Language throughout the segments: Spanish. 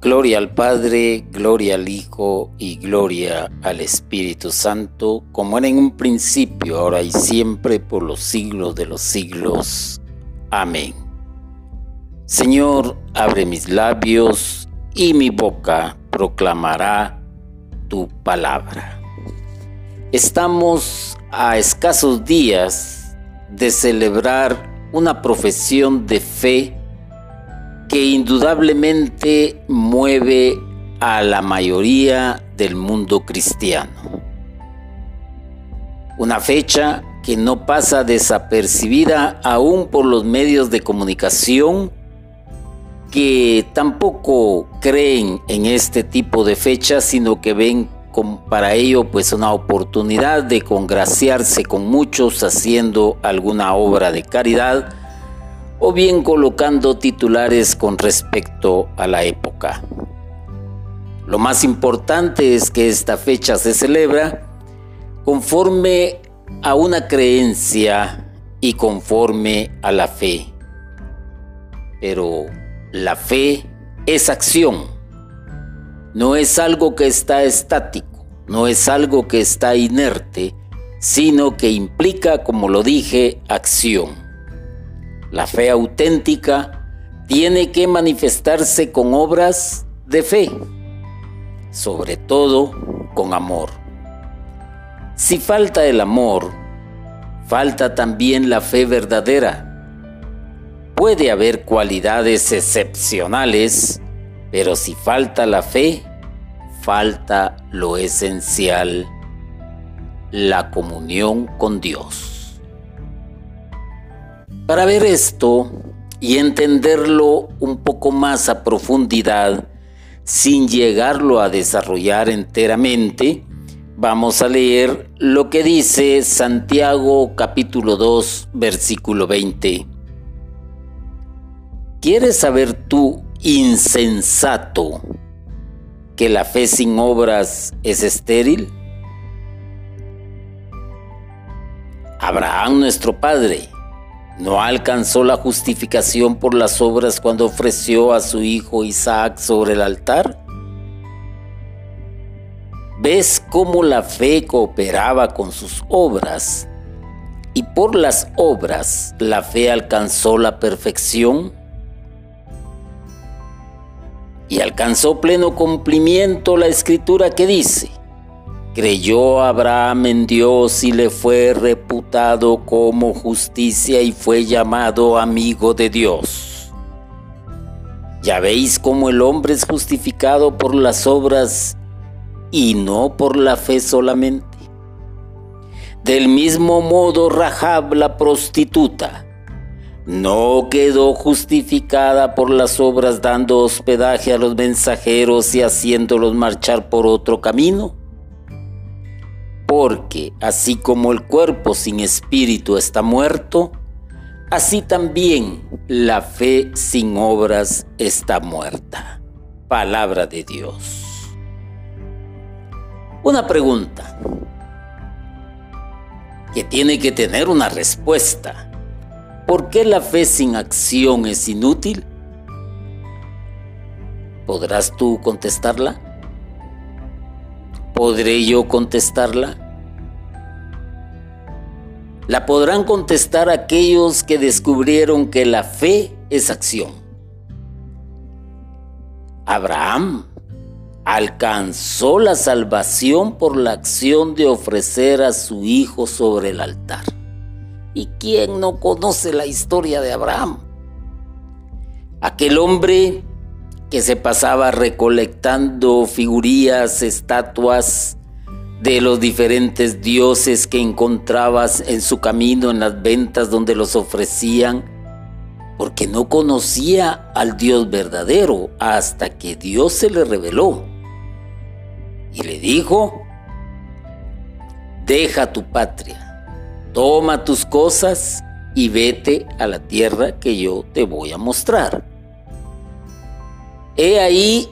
Gloria al Padre, gloria al Hijo y gloria al Espíritu Santo, como era en un principio, ahora y siempre, por los siglos de los siglos. Amén. Señor, abre mis labios y mi boca proclamará tu palabra. Estamos a escasos días de celebrar una profesión de fe que indudablemente mueve a la mayoría del mundo cristiano. Una fecha que no pasa desapercibida aún por los medios de comunicación que tampoco creen en este tipo de fechas, sino que ven para ello pues una oportunidad de congraciarse con muchos haciendo alguna obra de caridad o bien colocando titulares con respecto a la época. Lo más importante es que esta fecha se celebra conforme a una creencia y conforme a la fe. Pero la fe es acción, no es algo que está estático, no es algo que está inerte, sino que implica, como lo dije, acción. La fe auténtica tiene que manifestarse con obras de fe, sobre todo con amor. Si falta el amor, falta también la fe verdadera. Puede haber cualidades excepcionales, pero si falta la fe, falta lo esencial, la comunión con Dios. Para ver esto y entenderlo un poco más a profundidad, sin llegarlo a desarrollar enteramente, vamos a leer lo que dice Santiago capítulo 2 versículo 20. ¿Quieres saber tú, insensato, que la fe sin obras es estéril? Abraham nuestro Padre ¿No alcanzó la justificación por las obras cuando ofreció a su hijo Isaac sobre el altar? ¿Ves cómo la fe cooperaba con sus obras? Y por las obras la fe alcanzó la perfección y alcanzó pleno cumplimiento la escritura que dice, Creyó Abraham en Dios y le fue reputado como justicia y fue llamado amigo de Dios. Ya veis cómo el hombre es justificado por las obras y no por la fe solamente. Del mismo modo Rahab la prostituta no quedó justificada por las obras dando hospedaje a los mensajeros y haciéndolos marchar por otro camino porque así como el cuerpo sin espíritu está muerto, así también la fe sin obras está muerta. Palabra de Dios. Una pregunta que tiene que tener una respuesta. ¿Por qué la fe sin acción es inútil? ¿Podrás tú contestarla? ¿Podré yo contestarla? La podrán contestar aquellos que descubrieron que la fe es acción. Abraham alcanzó la salvación por la acción de ofrecer a su hijo sobre el altar. ¿Y quién no conoce la historia de Abraham? Aquel hombre que se pasaba recolectando figurías, estatuas de los diferentes dioses que encontrabas en su camino en las ventas donde los ofrecían, porque no conocía al Dios verdadero hasta que Dios se le reveló. Y le dijo, deja tu patria, toma tus cosas y vete a la tierra que yo te voy a mostrar. He ahí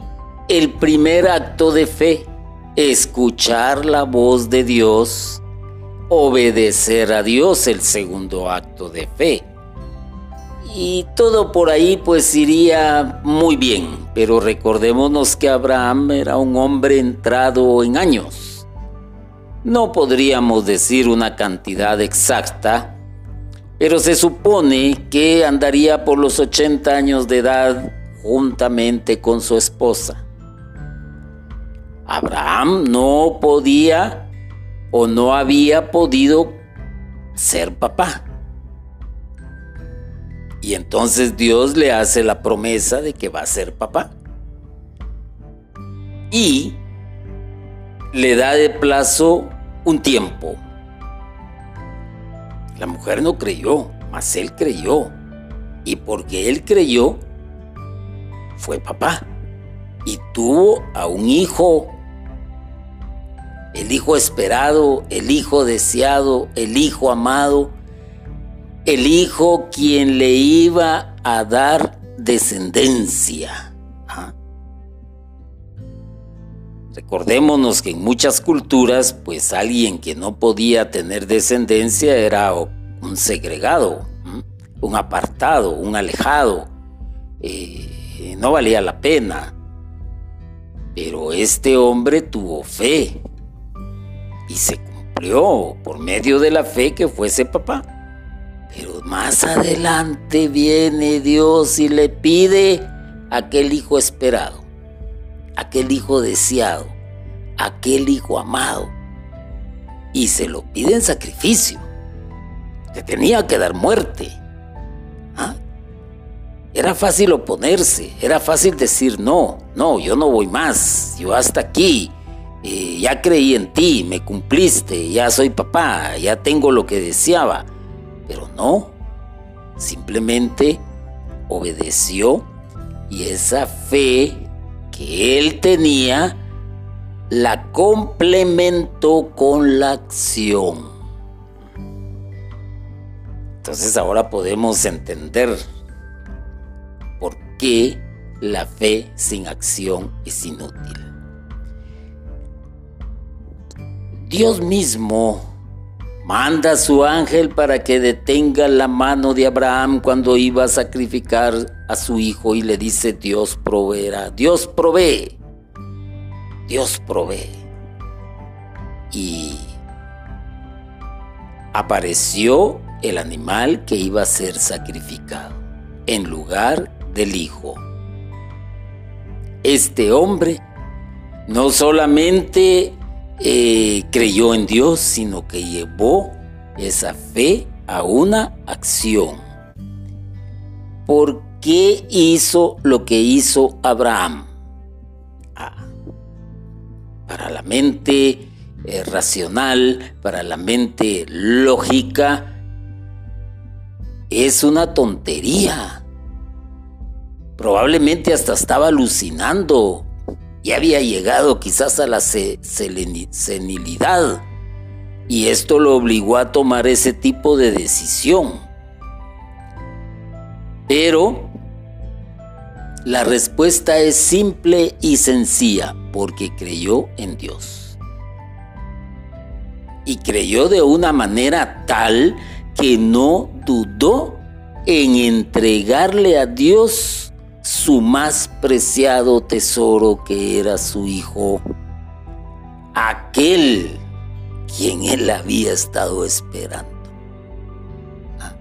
el primer acto de fe, escuchar la voz de Dios, obedecer a Dios el segundo acto de fe. y todo por ahí pues iría muy bien, pero recordémonos que Abraham era un hombre entrado en años. No podríamos decir una cantidad exacta, pero se supone que andaría por los 80 años de edad juntamente con su esposa. Abraham no podía o no había podido ser papá. Y entonces Dios le hace la promesa de que va a ser papá. Y le da de plazo un tiempo. La mujer no creyó, mas él creyó. Y porque él creyó, fue papá. Y tuvo a un hijo. El hijo esperado, el hijo deseado, el hijo amado el hijo quien le iba a dar descendencia. Recordémonos que en muchas culturas, pues alguien que no podía tener descendencia era un segregado, un apartado, un alejado. Eh, no valía la pena. Pero este hombre tuvo fe y se cumplió por medio de la fe que fuese papá. Pero más adelante viene Dios y le pide aquel hijo esperado, aquel hijo deseado, aquel hijo amado. Y se lo pide en sacrificio. Le tenía que dar muerte. ¿Ah? Era fácil oponerse, era fácil decir no, no, yo no voy más, yo hasta aquí. Eh, ya creí en ti, me cumpliste, ya soy papá, ya tengo lo que deseaba. Pero no, simplemente obedeció y esa fe que él tenía la complementó con la acción. Entonces ahora podemos entender por qué la fe sin acción es inútil. Dios mismo Manda a su ángel para que detenga la mano de Abraham cuando iba a sacrificar a su hijo y le dice, Dios proveerá, Dios provee, Dios provee. Y apareció el animal que iba a ser sacrificado en lugar del hijo. Este hombre no solamente eh, creyó en Dios, sino que llevó esa fe a una acción. ¿Por qué hizo lo que hizo Abraham? Ah, para la mente eh, racional, para la mente lógica, es una tontería. Probablemente hasta estaba alucinando ya había llegado quizás a la senilidad y esto lo obligó a tomar ese tipo de decisión. Pero la respuesta es simple y sencilla, porque creyó en Dios. Y creyó de una manera tal que no dudó en entregarle a Dios su más preciado tesoro que era su hijo, aquel quien él había estado esperando. Ah.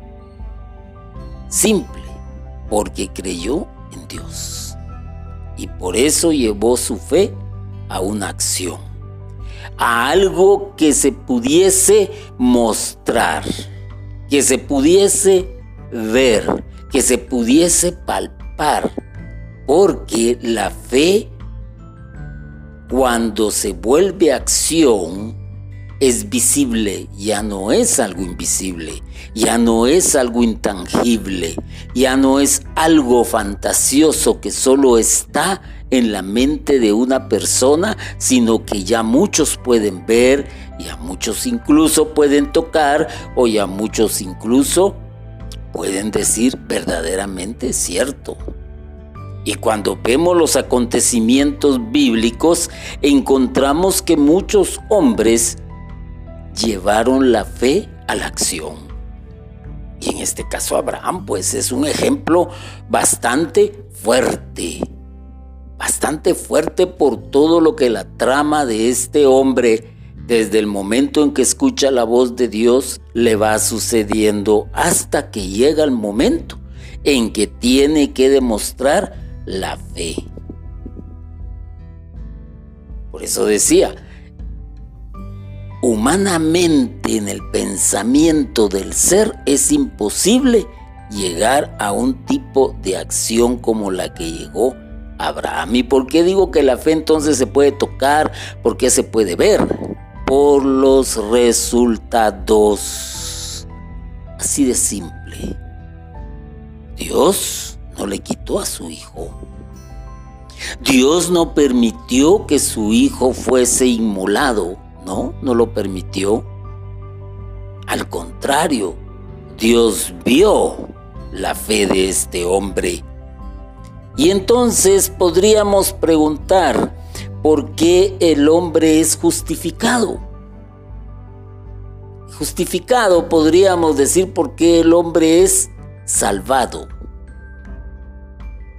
Simple, porque creyó en Dios. Y por eso llevó su fe a una acción, a algo que se pudiese mostrar, que se pudiese ver, que se pudiese palpar porque la fe, cuando se vuelve acción, es visible, ya no es algo invisible, ya no es algo intangible, ya no es algo fantasioso que solo está en la mente de una persona, sino que ya muchos pueden ver, ya muchos incluso pueden tocar, o ya muchos incluso pueden decir verdaderamente cierto. Y cuando vemos los acontecimientos bíblicos, encontramos que muchos hombres llevaron la fe a la acción. Y en este caso Abraham, pues es un ejemplo bastante fuerte, bastante fuerte por todo lo que la trama de este hombre, desde el momento en que escucha la voz de Dios, le va sucediendo hasta que llega el momento en que tiene que demostrar la fe. Por eso decía, humanamente en el pensamiento del ser es imposible llegar a un tipo de acción como la que llegó Abraham. ¿Y por qué digo que la fe entonces se puede tocar? ¿Por qué se puede ver? Por los resultados. Así de simple. Dios no le quitó a su hijo. Dios no permitió que su hijo fuese inmolado no, no lo permitió. Al contrario, Dios vio la fe de este hombre. Y entonces podríamos preguntar, ¿por qué el hombre es justificado? Justificado podríamos decir por qué el hombre es salvado.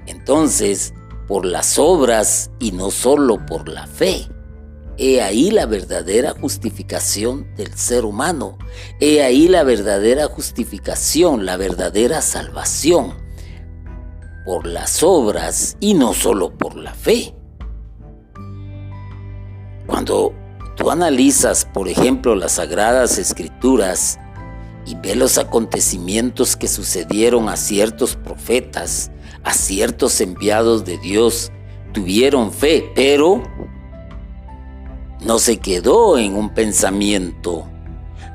Entonces, por las obras y no solo por la fe. He ahí la verdadera justificación del ser humano. He ahí la verdadera justificación, la verdadera salvación. Por las obras y no solo por la fe. Cuando tú analizas, por ejemplo, las sagradas escrituras y ves los acontecimientos que sucedieron a ciertos profetas, a ciertos enviados de Dios, tuvieron fe, pero no se quedó en un pensamiento,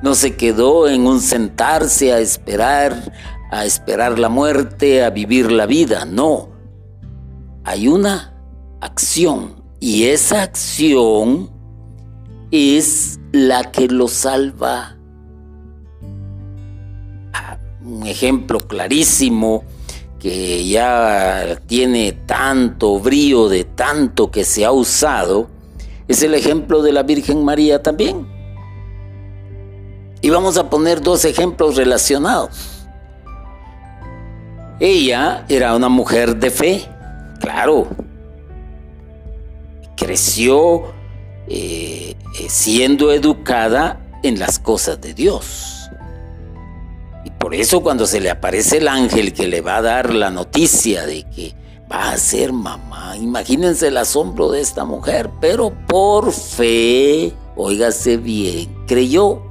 no se quedó en un sentarse a esperar, a esperar la muerte, a vivir la vida, no. Hay una acción y esa acción es la que lo salva. Ah, un ejemplo clarísimo que ya tiene tanto brío de tanto que se ha usado es el ejemplo de la Virgen María también. Y vamos a poner dos ejemplos relacionados. Ella era una mujer de fe, claro. Creció eh, eh, siendo educada en las cosas de Dios. Y por eso cuando se le aparece el ángel que le va a dar la noticia de que va a ser mamá. Imagínense el asombro de esta mujer, pero por fe, óigase bien, creyó.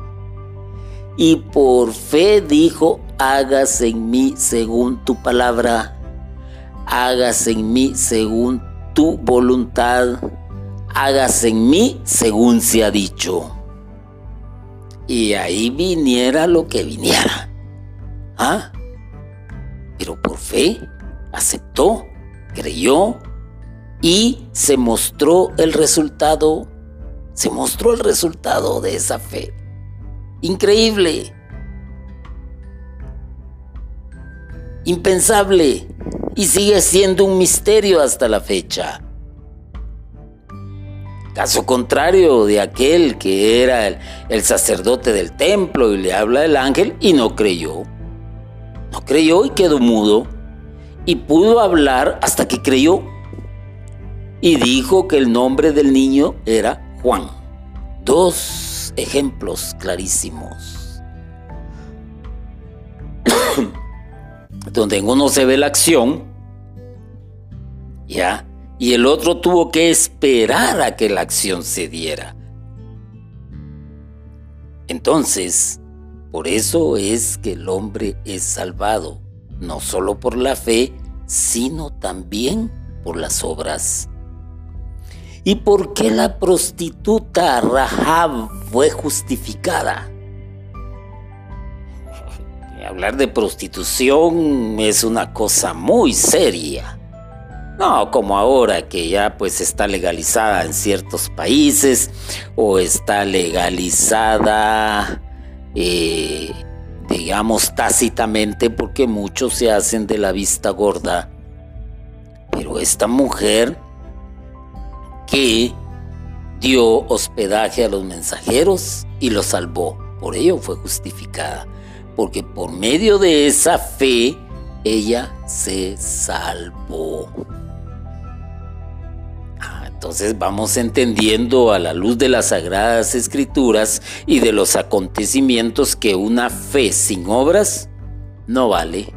Y por fe dijo, hágase en mí según tu palabra, hágase en mí según tu voluntad, hágase en mí según se ha dicho. Y ahí viniera lo que viniera. ¿Ah? Pero por fe aceptó creyó y se mostró el resultado, se mostró el resultado de esa fe. Increíble. Impensable. Y sigue siendo un misterio hasta la fecha. Caso contrario de aquel que era el, sacerdote del templo y le habla el ángel y no creyó. No creyó y quedó mudo y pudo hablar hasta que creyó y dijo que el nombre del niño era Juan. Dos ejemplos clarísimos. Donde en uno se ve la acción, ¿ya? Y el otro tuvo que esperar a que la acción se diera. Entonces, por eso es que el hombre es salvado no solo por la fe, sino también por las obras. ¿Y por qué la prostituta Rahab fue justificada? Hablar de prostitución es una cosa muy seria. No como ahora que ya pues está legalizada en ciertos países o está legalizada eh, digamos tácitamente porque muchos se hacen de la vista gorda. Pero esta mujer que dio hospedaje a los mensajeros y los salvó, por ello fue justificada. porque por medio de esa fe ella se salvó. Entonces vamos entendiendo a la luz de las sagradas escrituras y de los acontecimientos que una fe sin obras no vale.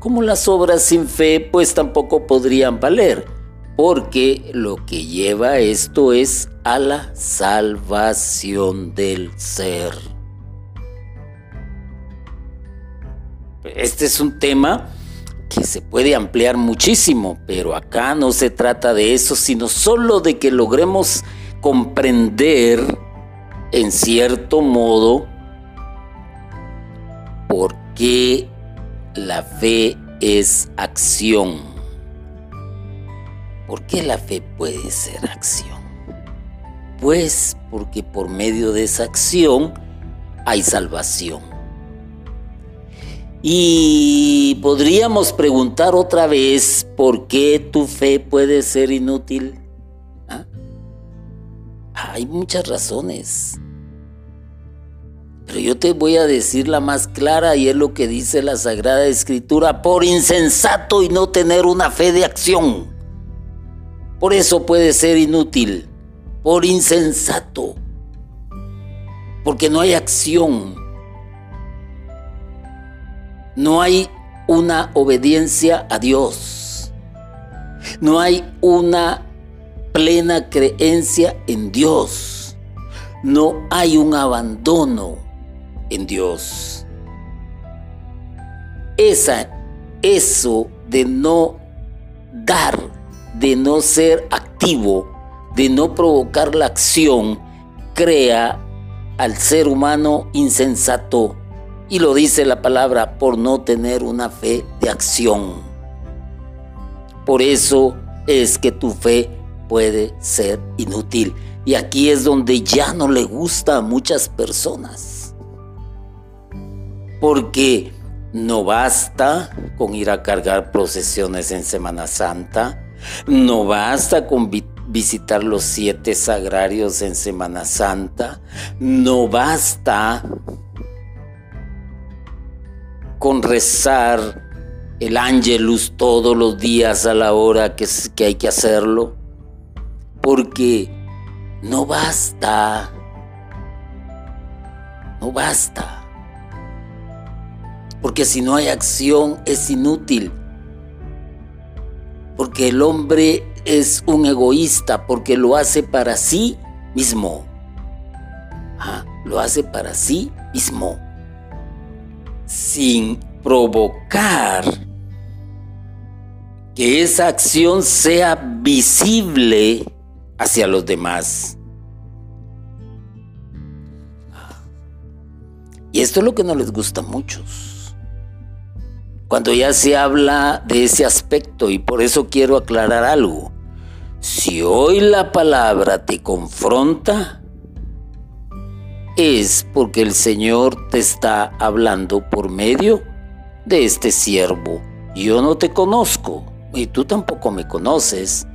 Como las obras sin fe pues tampoco podrían valer, porque lo que lleva esto es a la salvación del ser. Este es un tema que se puede ampliar muchísimo, pero acá no se trata de eso, sino solo de que logremos comprender en cierto modo por qué la fe es acción. ¿Por qué la fe puede ser acción? Pues porque por medio de esa acción hay salvación. Y podríamos preguntar otra vez, ¿por qué tu fe puede ser inútil? ¿Ah? Hay muchas razones. Pero yo te voy a decir la más clara y es lo que dice la Sagrada Escritura, por insensato y no tener una fe de acción. Por eso puede ser inútil, por insensato, porque no hay acción no hay una obediencia a Dios. No hay una plena creencia en Dios. No hay un abandono en Dios. Esa, eso de no dar, de no ser activo, de no provocar la acción, crea al ser humano insensato y lo dice la palabra por no tener una fe de acción. Por eso es que tu fe puede ser inútil. Y aquí es donde ya no le gusta a muchas personas. Porque no basta con ir a cargar procesiones en Semana Santa. No basta con visitar los siete sagrarios en Semana Santa. No basta con rezar el ángelus todos los días a la hora que, que hay que hacerlo, porque no basta, no basta, porque si no hay acción es inútil, porque el hombre es un egoísta, porque lo hace para sí mismo, ah, lo hace para sí mismo sin provocar que esa acción sea visible hacia los demás. Y esto es lo que no les gusta a muchos. Cuando ya se habla de ese aspecto, y por eso quiero aclarar algo. Si hoy la palabra te confronta, es porque el Señor te está hablando por medio de este siervo. Yo no te conozco y tú tampoco me conoces,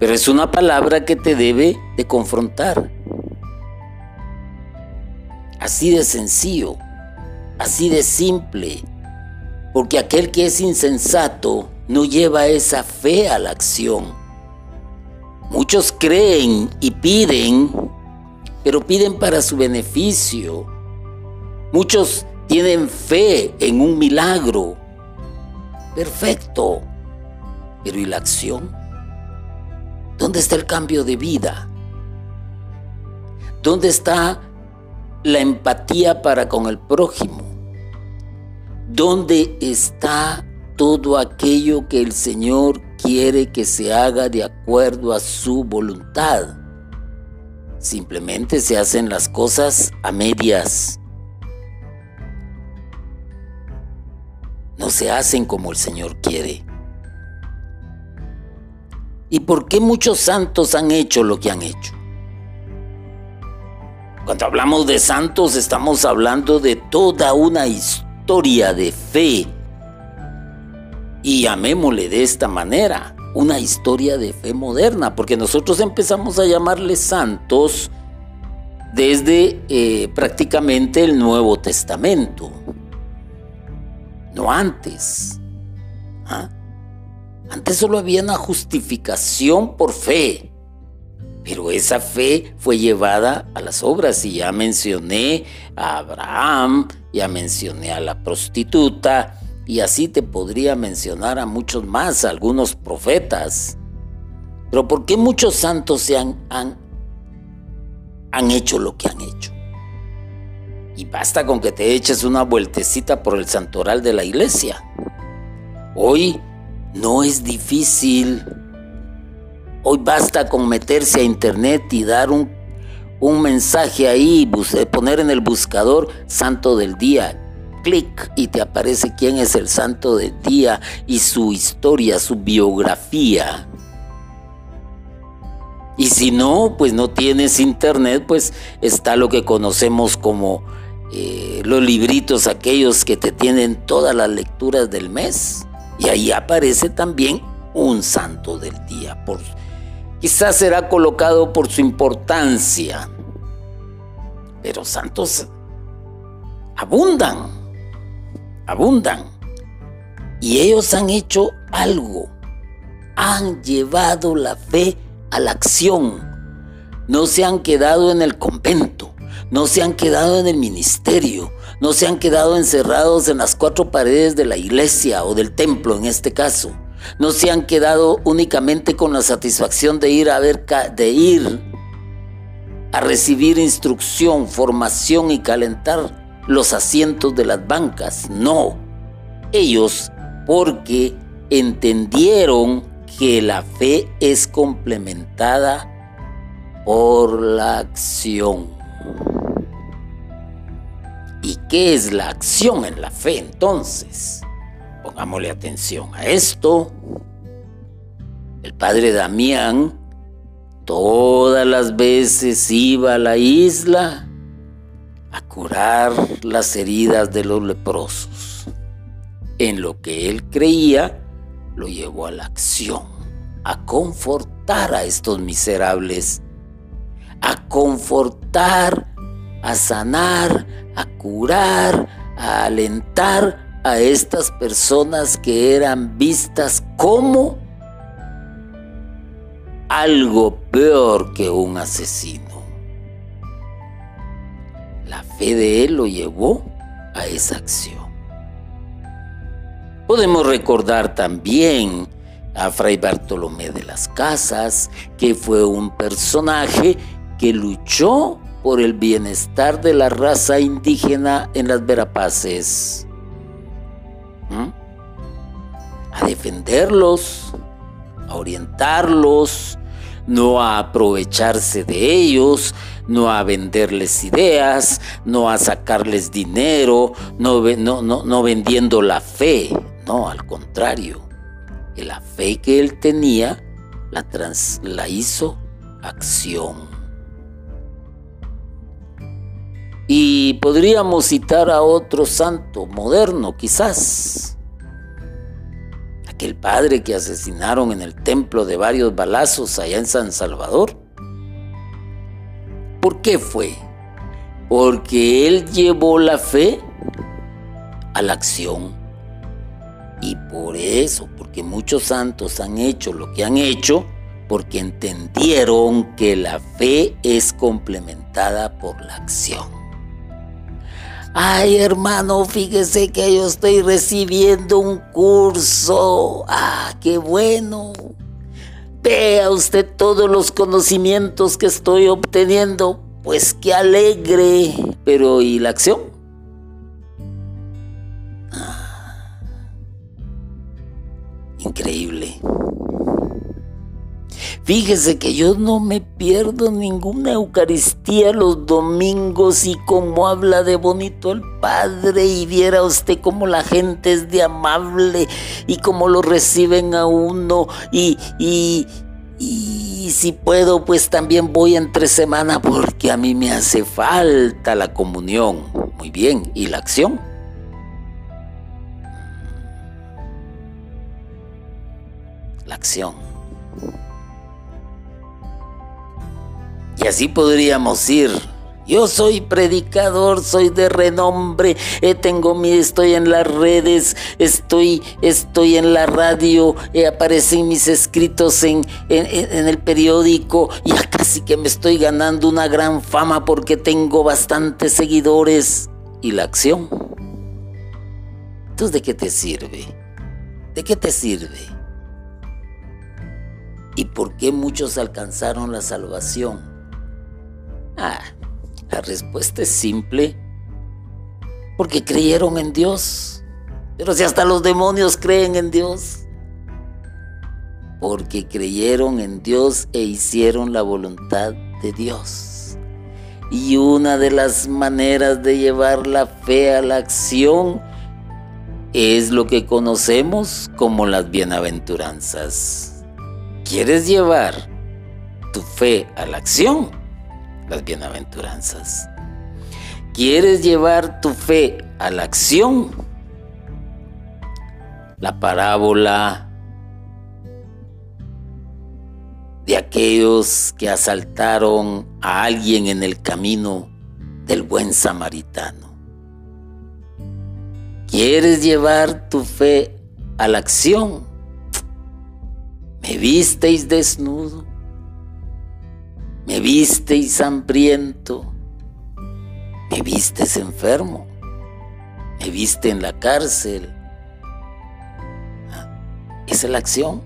pero es una palabra que te debe de confrontar. Así de sencillo, así de simple, porque aquel que es insensato no lleva esa fe a la acción. Muchos creen y piden pero piden para su beneficio. Muchos tienen fe en un milagro. Perfecto. Pero ¿y la acción? ¿Dónde está el cambio de vida? ¿Dónde está la empatía para con el prójimo? ¿Dónde está todo aquello que el Señor quiere que se haga de acuerdo a su voluntad? Simplemente se hacen las cosas a medias. No se hacen como el Señor quiere. ¿Y por qué muchos santos han hecho lo que han hecho? Cuando hablamos de santos estamos hablando de toda una historia de fe. Y llamémosle de esta manera una historia de fe moderna, porque nosotros empezamos a llamarles santos desde eh, prácticamente el Nuevo Testamento. no antes. ¿Ah? Antes solo había una justificación por fe, pero esa fe fue llevada a las obras y ya mencioné a Abraham, ya mencioné a la prostituta y así te podría mencionar a muchos más, algunos profetas. Pero ¿por qué muchos santos se han, han, han hecho lo que han hecho? Y basta con que te eches una vueltecita por el santoral de la iglesia. Hoy no es difícil. Hoy basta con meterse a internet y dar un, un mensaje ahí, poner en el buscador santo del día. Clic y te aparece quién es el santo del día y su historia, su biografía. Y si no, pues no tienes internet, pues está lo que conocemos como eh, los libritos aquellos que te tienen todas las lecturas del mes. Y ahí aparece también un santo del día. Por, quizás será colocado por su importancia. Pero santos abundan, abundan. Y ellos han hecho algo. Han llevado la fe a la acción. No se han quedado en el convento, no se han quedado en el ministerio, no se han quedado encerrados en las cuatro paredes de la iglesia o del templo en este caso. No se han quedado únicamente con la satisfacción de ir a ver de ir a recibir instrucción, formación y calentar los asientos de las bancas. No. Ellos porque entendieron que la fe es complementada por la acción. ¿Y qué es la acción en la fe entonces? Pongámosle atención a esto. El padre Damián todas las veces iba a la isla a curar las heridas de los leprosos. En lo que él creía, lo llevó a la acción, a confortar a estos miserables, a confortar, a sanar, a curar, a alentar a estas personas que eran vistas como algo peor que un asesino. La fe de él lo llevó a esa acción. Podemos recordar también a Fray Bartolomé de las Casas, que fue un personaje que luchó por el bienestar de la raza indígena en las Verapaces. A defenderlos, a orientarlos, no a aprovecharse de ellos, no a venderles ideas, no a sacarles dinero, no, no, no vendiendo la fe, no, al contrario, la fe que él tenía la, la hizo acción. Y podríamos citar a otro santo moderno, quizás. Aquel padre que asesinaron en el templo de varios balazos allá en San Salvador. ¿Por qué fue? Porque él llevó la fe a la acción. Y por eso, porque muchos santos han hecho lo que han hecho, porque entendieron que la fe es complementada por la acción. Ay, hermano, fíjese que yo estoy recibiendo un curso. Ah, qué bueno. Vea usted todos los conocimientos que estoy obteniendo. Pues qué alegre. Pero ¿y la acción? increíble. Fíjese que yo no me pierdo ninguna Eucaristía los domingos y como habla de bonito el Padre y viera usted cómo la gente es de amable y cómo lo reciben a uno y, y, y si puedo pues también voy entre semana porque a mí me hace falta la comunión. Muy bien, ¿y la acción? la acción. Y así podríamos ir Yo soy predicador, soy de renombre, eh, tengo mi, estoy en las redes, estoy, estoy en la radio, eh, aparecen mis escritos en, en, el periódico, ya casi que me estoy ganando una gran fama porque tengo bastantes seguidores. ¿Y la acción? Entonces, ¿de qué te sirve? ¿De qué te sirve? ¿Y por qué muchos alcanzaron la salvación? Ah, la respuesta es simple. Porque creyeron en Dios. Pero si hasta los demonios creen en Dios. Porque creyeron en Dios e hicieron la voluntad de Dios. Y una de las maneras de llevar la fe a la acción es lo que conocemos como las bienaventuranzas. ¿Quieres llevar tu fe a la acción? Las bienaventuranzas. ¿Quieres llevar tu fe a la acción? La parábola de aquellos que asaltaron a alguien en el camino del buen samaritano. ¿Quieres llevar tu fe a la acción? ¿Me visteis desnudo? Me visteis hambriento, me vistes enfermo, me viste en la cárcel. Esa es la acción.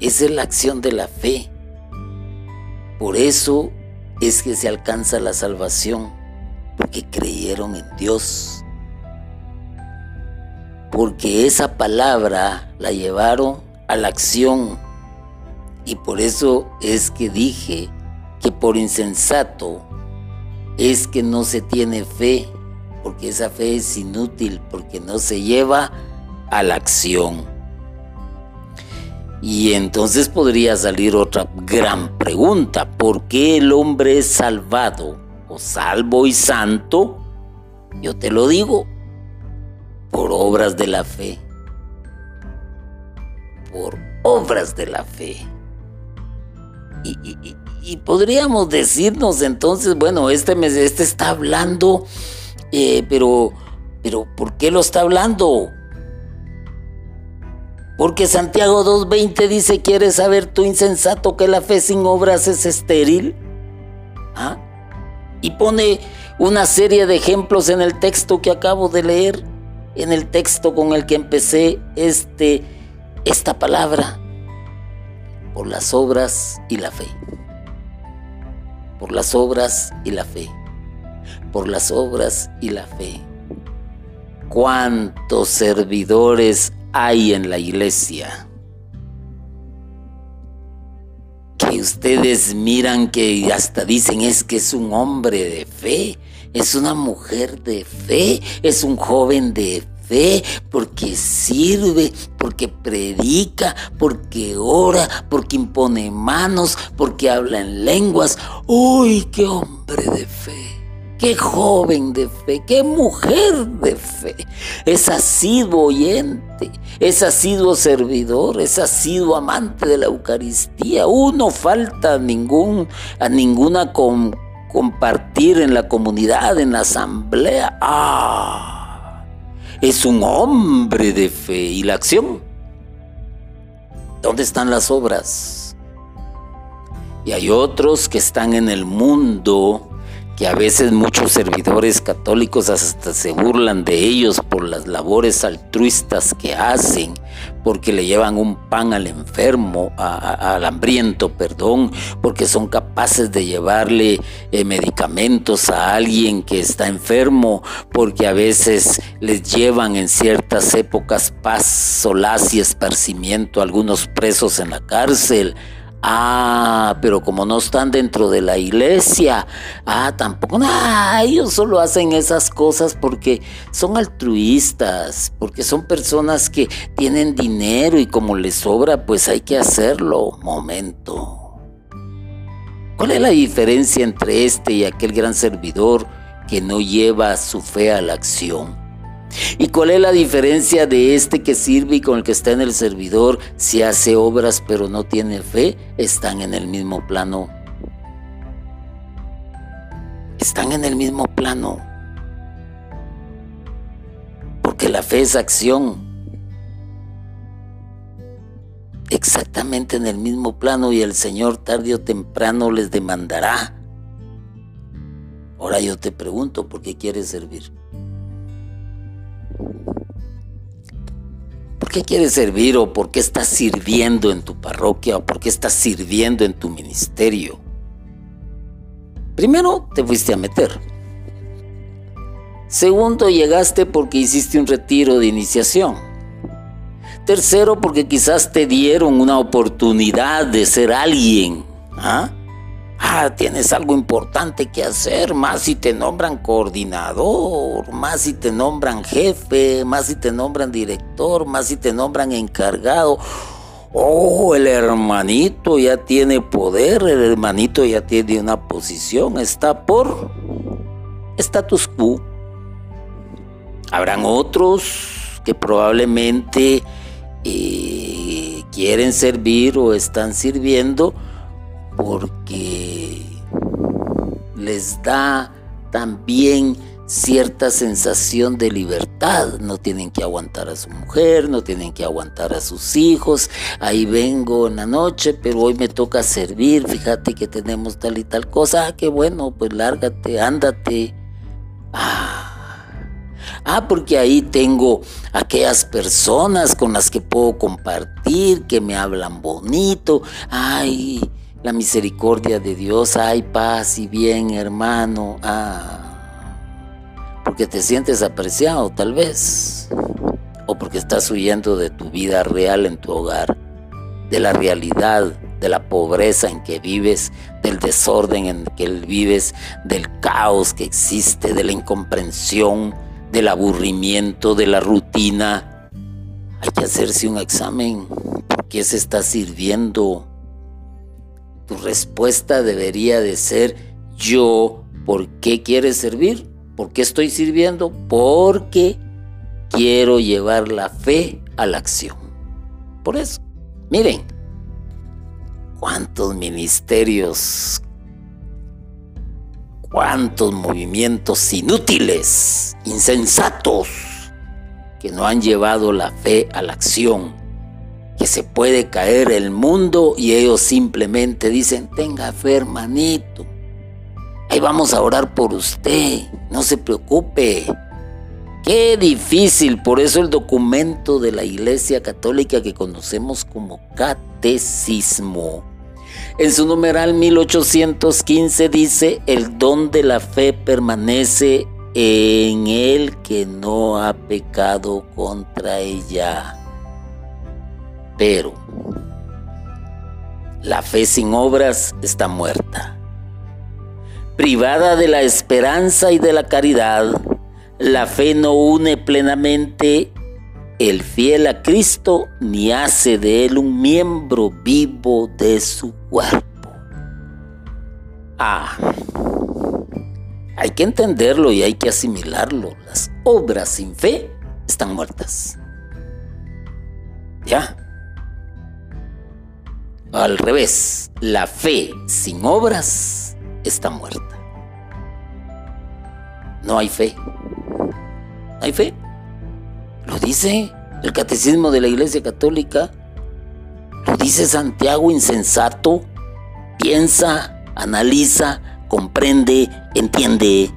Esa es la acción de la fe. Por eso es que se alcanza la salvación, porque creyeron en Dios. Porque esa palabra la llevaron a la acción y por eso es que dije que por insensato es que no se tiene fe, porque esa fe es inútil, porque no se lleva a la acción. Y entonces podría salir otra gran pregunta, ¿por qué el hombre es salvado o salvo y santo? Yo te lo digo, por obras de la fe, por obras de la fe. Y, podríamos decirnos entonces, bueno, este, este está hablando, eh, pero, pero ¿por qué lo está hablando? Porque Santiago 2.20 dice, ¿quieres saber tú insensato que la fe sin obras es estéril? ¿Ah? Y pone una serie de ejemplos en el texto que acabo de leer, en el texto con el que empecé este, esta palabra por las obras y la fe. Por las obras y la fe. Por las obras y la fe. ¿Cuántos servidores hay en la iglesia? Que ustedes miran que hasta dicen es que es un hombre de fe, es una mujer de fe, es un joven de porque sirve, porque predica, porque ora, porque impone manos, porque habla en lenguas. ¡Uy, qué hombre de fe! qué joven de fe, qué mujer de fe. Es asiduo oyente, es asiduo servidor, es asiduo amante de la Eucaristía. Uno falta a, ningún, a ninguna compartir en la comunidad, en la asamblea. ¡Ah! Es un hombre de fe. ¿Y la acción? ¿Dónde están las obras? Y hay otros que están en el mundo que a veces muchos servidores católicos hasta se burlan de ellos por las labores altruistas que hacen, porque le llevan un pan al enfermo, al hambriento, perdón, porque son capaces de llevarle eh, medicamentos a alguien que está enfermo, porque a veces les llevan en ciertas épocas paz, solaz y esparcimiento a algunos presos en la cárcel Ah, pero como no están dentro de la iglesia, ah, tampoco, ah, ellos solo hacen esas cosas porque son altruistas, porque son personas que tienen dinero y como les sobra, pues hay que hacerlo. Momento. ¿Cuál es la diferencia entre este y aquel gran servidor que no lleva su fe a la acción? ¿Y cuál es la diferencia de este que sirve y con el que está en el servidor? Si hace obras pero no tiene fe, están en el mismo plano. están en el mismo plano. Porque la fe es acción. Exactamente en el mismo plano y el Señor tarde o temprano les demandará. Ahora yo te pregunto, ¿por qué quieres servir? ¿Por qué quieres servir o por qué estás sirviendo en tu parroquia o por qué estás sirviendo en tu ministerio? Primero, te fuiste a meter. Segundo, llegaste porque hiciste un retiro de iniciación. Tercero, porque quizás te dieron una oportunidad de ser alguien. ¿Ah? ah, tienes algo importante que hacer, más si te nombran coordinador, más si te nombran jefe, más si te nombran director, más si te nombran encargado. Oh, el hermanito ya tiene poder, el hermanito ya tiene una posición, está por status quo. Habrán otros que probablemente eh, quieren servir o están sirviendo porque les da también cierta sensación de libertad. No tienen que aguantar a su mujer, no tienen que aguantar a sus hijos. Ahí vengo en la noche, pero hoy me toca servir. Fíjate que tenemos tal y tal cosa. Ah, qué bueno, pues lárgate, ándate. Ah. Ah, porque ahí tengo aquellas personas con las que puedo compartir, que me hablan bonito. Ay, la misericordia de Dios, hay paz y bien, hermano. Ah, porque te sientes apreciado, tal vez. O porque estás huyendo de tu vida real en tu hogar, de la realidad, de la pobreza en que vives, del desorden en que vives, del caos que existe, de la incomprensión, del aburrimiento, de la rutina. Hay que hacerse un examen. ¿Por qué se está sirviendo? Tu respuesta debería de ser yo, ¿por qué quieres servir? ¿Por qué estoy sirviendo? Porque quiero llevar la fe a la acción. Por eso, miren, cuántos ministerios, cuántos movimientos inútiles, insensatos, que no han llevado la fe a la acción que se puede caer el mundo y ellos simplemente dicen, tenga fe hermanito, ahí vamos a orar por usted, no se preocupe. Qué difícil, por eso el documento de la Iglesia Católica que conocemos como catecismo. En su numeral 1815 dice, el don de la fe permanece en el que no ha pecado contra ella. Pero la fe sin obras está muerta. Privada de la esperanza y de la caridad, la fe no une plenamente el fiel a Cristo ni hace de él un miembro vivo de su cuerpo. Ah, hay que entenderlo y hay que asimilarlo. Las obras sin fe están muertas. Ya. Al revés, la fe sin obras está muerta. No hay fe. No hay fe. Lo dice el catecismo de la Iglesia Católica. Lo dice Santiago insensato. Piensa, analiza, comprende, entiende.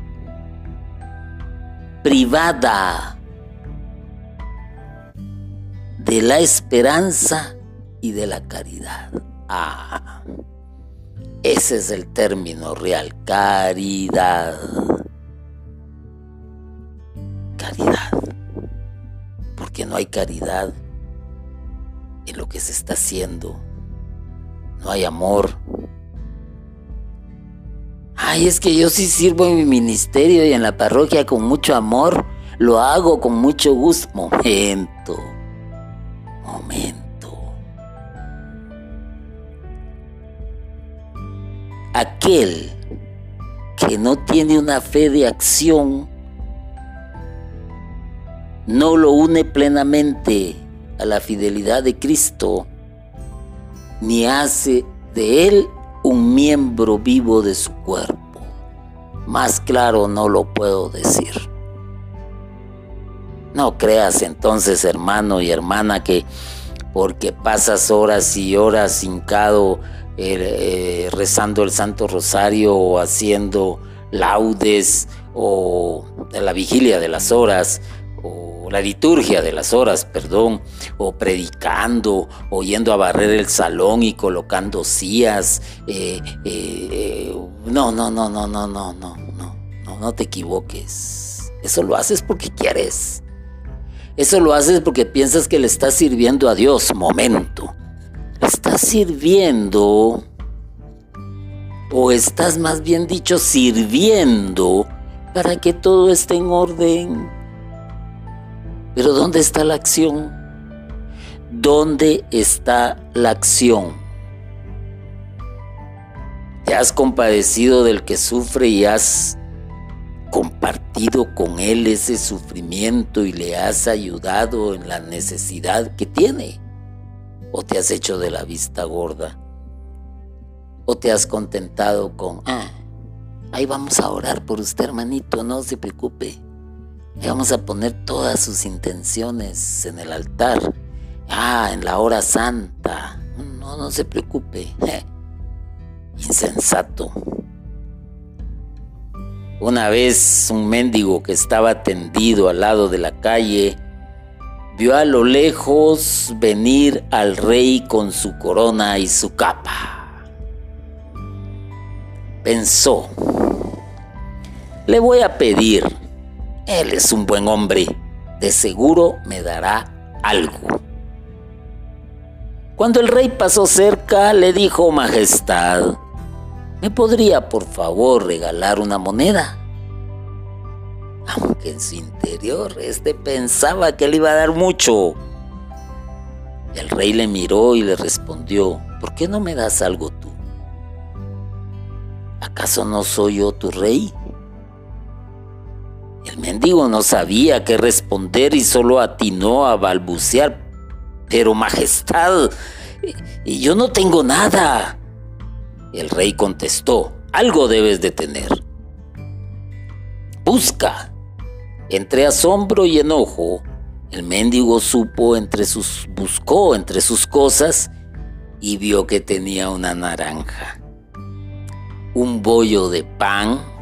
Privada de la esperanza y de la caridad. Ah, ese es el término real, caridad. Caridad. Porque no hay caridad en lo que se está haciendo. No hay amor. Ay, es que yo sí sirvo en mi ministerio y en la parroquia con mucho amor. Lo hago con mucho gusto. Momento. Momento. aquel que no tiene una fe de acción, no lo une plenamente a la fidelidad de Cristo, ni hace de él un miembro vivo de su cuerpo. Más claro no lo puedo decir. No creas entonces, hermano y hermana, que porque pasas horas y horas hincado eh, rezando el Santo Rosario o haciendo laudes o la vigilia de las horas o la liturgia de las horas, perdón, o predicando, o yendo a barrer el salón y colocando sillas. Eh, eh, no, no, no, no, no, no, no, no, no, no te equivoques. Eso lo haces porque quieres. Eso lo haces porque piensas que le estás sirviendo a Dios. Momento. Estás sirviendo, o estás más bien dicho sirviendo para que todo esté en orden. Pero ¿dónde está la acción? ¿Dónde está la acción? ¿Te has compadecido del que sufre y has compartido con él ese sufrimiento y le has ayudado en la necesidad que tiene? ¿O te has hecho de la vista gorda? ¿O te has contentado con, ah, ahí vamos a orar por usted hermanito, no se preocupe? Y vamos a poner todas sus intenciones en el altar. Ah, en la hora santa. No, no se preocupe. Insensato. Una vez un mendigo que estaba tendido al lado de la calle vio a lo lejos venir al rey con su corona y su capa. Pensó, le voy a pedir él es un buen hombre, de seguro me dará algo. Cuando el rey pasó cerca, le dijo, Majestad, ¿me podría por favor regalar una moneda? Aunque en su interior este pensaba que le iba a dar mucho. El rey le miró y le respondió, ¿por qué no me das algo tú? ¿Acaso no soy yo tu rey? El mendigo no sabía qué responder y solo atinó a balbucear. Pero Majestad, yo no tengo nada. El rey contestó, algo debes de tener. Busca. Entre asombro y enojo, el mendigo supo entre sus buscó entre sus cosas y vio que tenía una naranja, un bollo de pan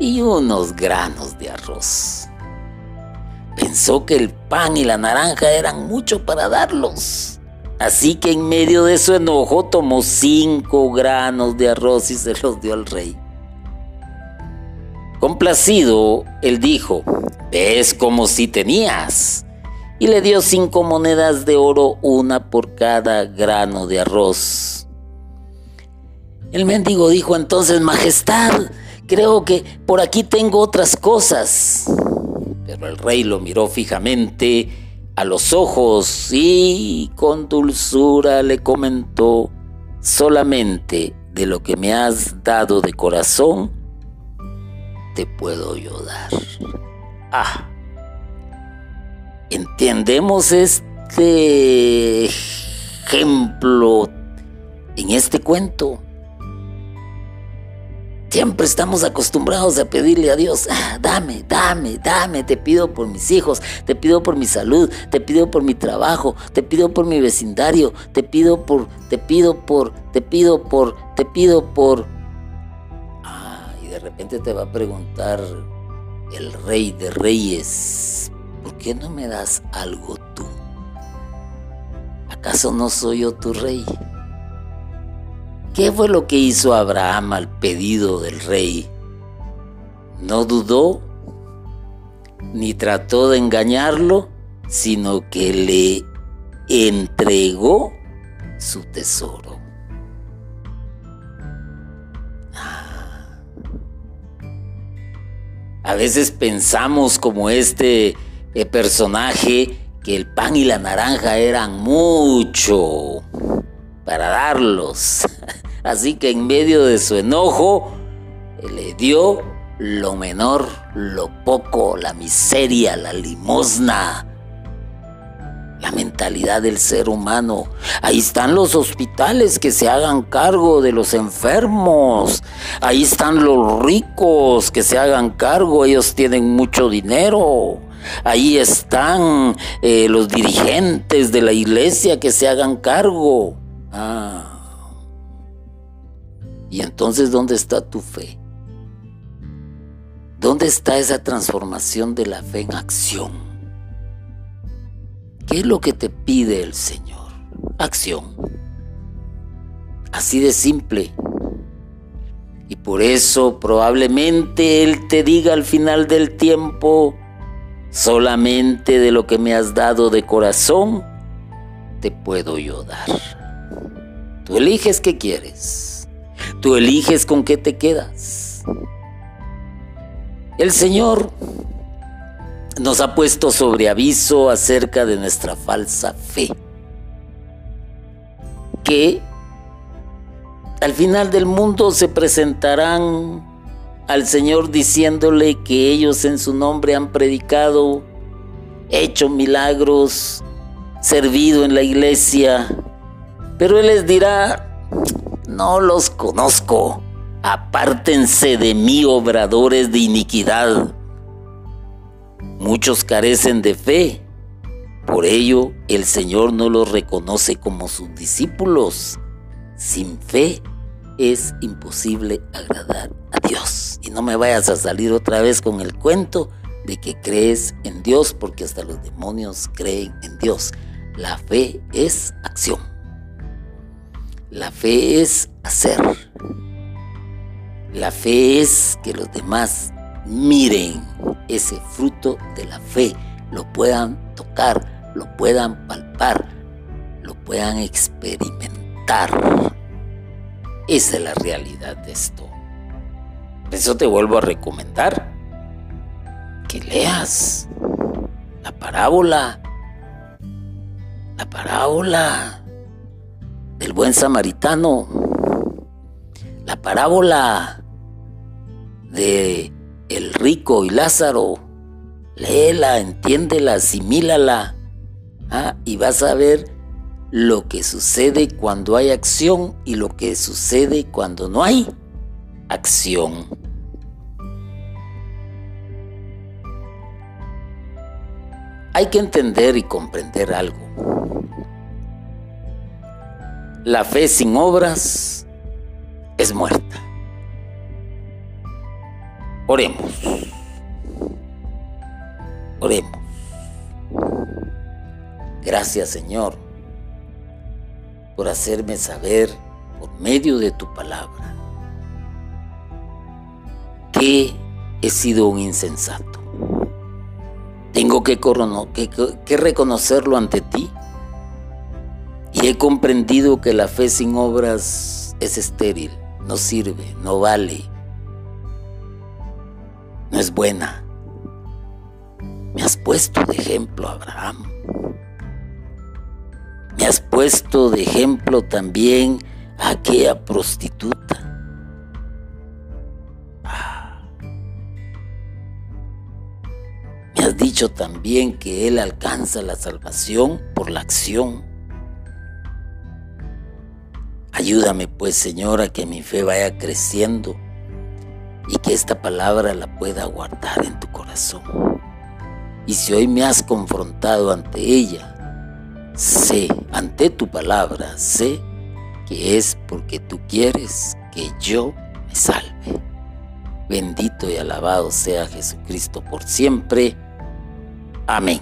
y unos granos de arroz. Pensó que el pan y la naranja eran mucho para darlos. Así que en medio de su enojo tomó cinco granos de arroz y se los dio al rey. Complacido, él dijo, ves como si tenías. Y le dio cinco monedas de oro, una por cada grano de arroz. El mendigo dijo entonces, Majestad, creo que por aquí tengo otras cosas. Pero el rey lo miró fijamente a los ojos y con dulzura le comentó, solamente de lo que me has dado de corazón, te puedo yo dar. Ah, entendemos este ejemplo en este cuento Siempre estamos acostumbrados a pedirle a Dios, ah, dame, dame, dame, te pido por mis hijos, te pido por mi salud, te pido por mi trabajo, te pido por mi vecindario, te pido por, te pido por, te pido por, te pido por... Ah, y de repente te va a preguntar el rey de reyes, ¿por qué no me das algo tú? ¿Acaso no soy yo tu rey? ¿Qué fue lo que hizo Abraham al pedido del rey? No dudó ni trató de engañarlo, sino que le entregó su tesoro. Ah. A veces pensamos como este eh, personaje que el pan y la naranja eran mucho para darlos. Así que en medio de su enojo, le dio lo menor, lo poco, la miseria, la limosna, la la mentalidad del ser humano. Ahí están los hospitales que se hagan cargo de los enfermos. Ahí están los ricos que se hagan cargo. Ellos tienen mucho dinero. Ahí están eh, los dirigentes de la iglesia que se hagan cargo. Ah. Y entonces, ¿dónde está tu fe? ¿Dónde está esa transformación de la fe en acción? ¿Qué es lo que te pide el Señor? Acción. Así de simple. Y por eso probablemente Él te diga al final del tiempo, solamente de lo que me has dado de corazón, te puedo yo dar. Tú eliges qué quieres. Tú eliges con qué te quedas. El Señor nos ha puesto sobre aviso acerca de nuestra falsa fe. Que al final del mundo se presentarán al Señor diciéndole que ellos en su nombre han predicado, hecho milagros, servido en la iglesia, pero Él les dirá, no los conozco, apártense de mí, obradores de iniquidad Muchos carecen de fe. Por ello, el Señor no los reconoce como sus discípulos. Sin fe es imposible agradar a Dios. Y no me vayas a salir otra vez con el cuento de que crees en Dios, porque hasta los demonios creen en Dios. La fe es acción. La fe es hacer. La fe es que los demás miren ese fruto de la fe, lo puedan tocar, lo puedan palpar, lo puedan experimentar. Esa es la realidad de esto. Por eso te vuelvo a recomendar que leas la parábola, la parábola del buen samaritano, la parábola de el rico y Lázaro. Léela, entiéndela, asimílala. Ah, y vas a ver lo que sucede cuando hay acción y lo que sucede cuando no hay acción. Hay que entender y comprender algo. La fe sin obras es muerta. Oremos. Oremos. Gracias Señor por hacerme saber por medio de tu palabra que he sido un insensato. Tengo que, que, reconocerlo ante ti y he comprendido que la fe sin obras es estéril, no sirve, no vale, no es buena. Me has puesto de ejemplo, Abraham. Me has puesto de ejemplo también a aquella prostituta. Ah. Me has dicho también que Él alcanza la salvación por la acción. Ayúdame pues, Señor, a que mi fe vaya creciendo y que esta palabra la pueda guardar en tu corazón. Y si hoy me has confrontado ante ella, sé, ante tu palabra, sé que es porque tú quieres que yo me salve. Bendito y alabado sea Jesucristo por siempre. Amén.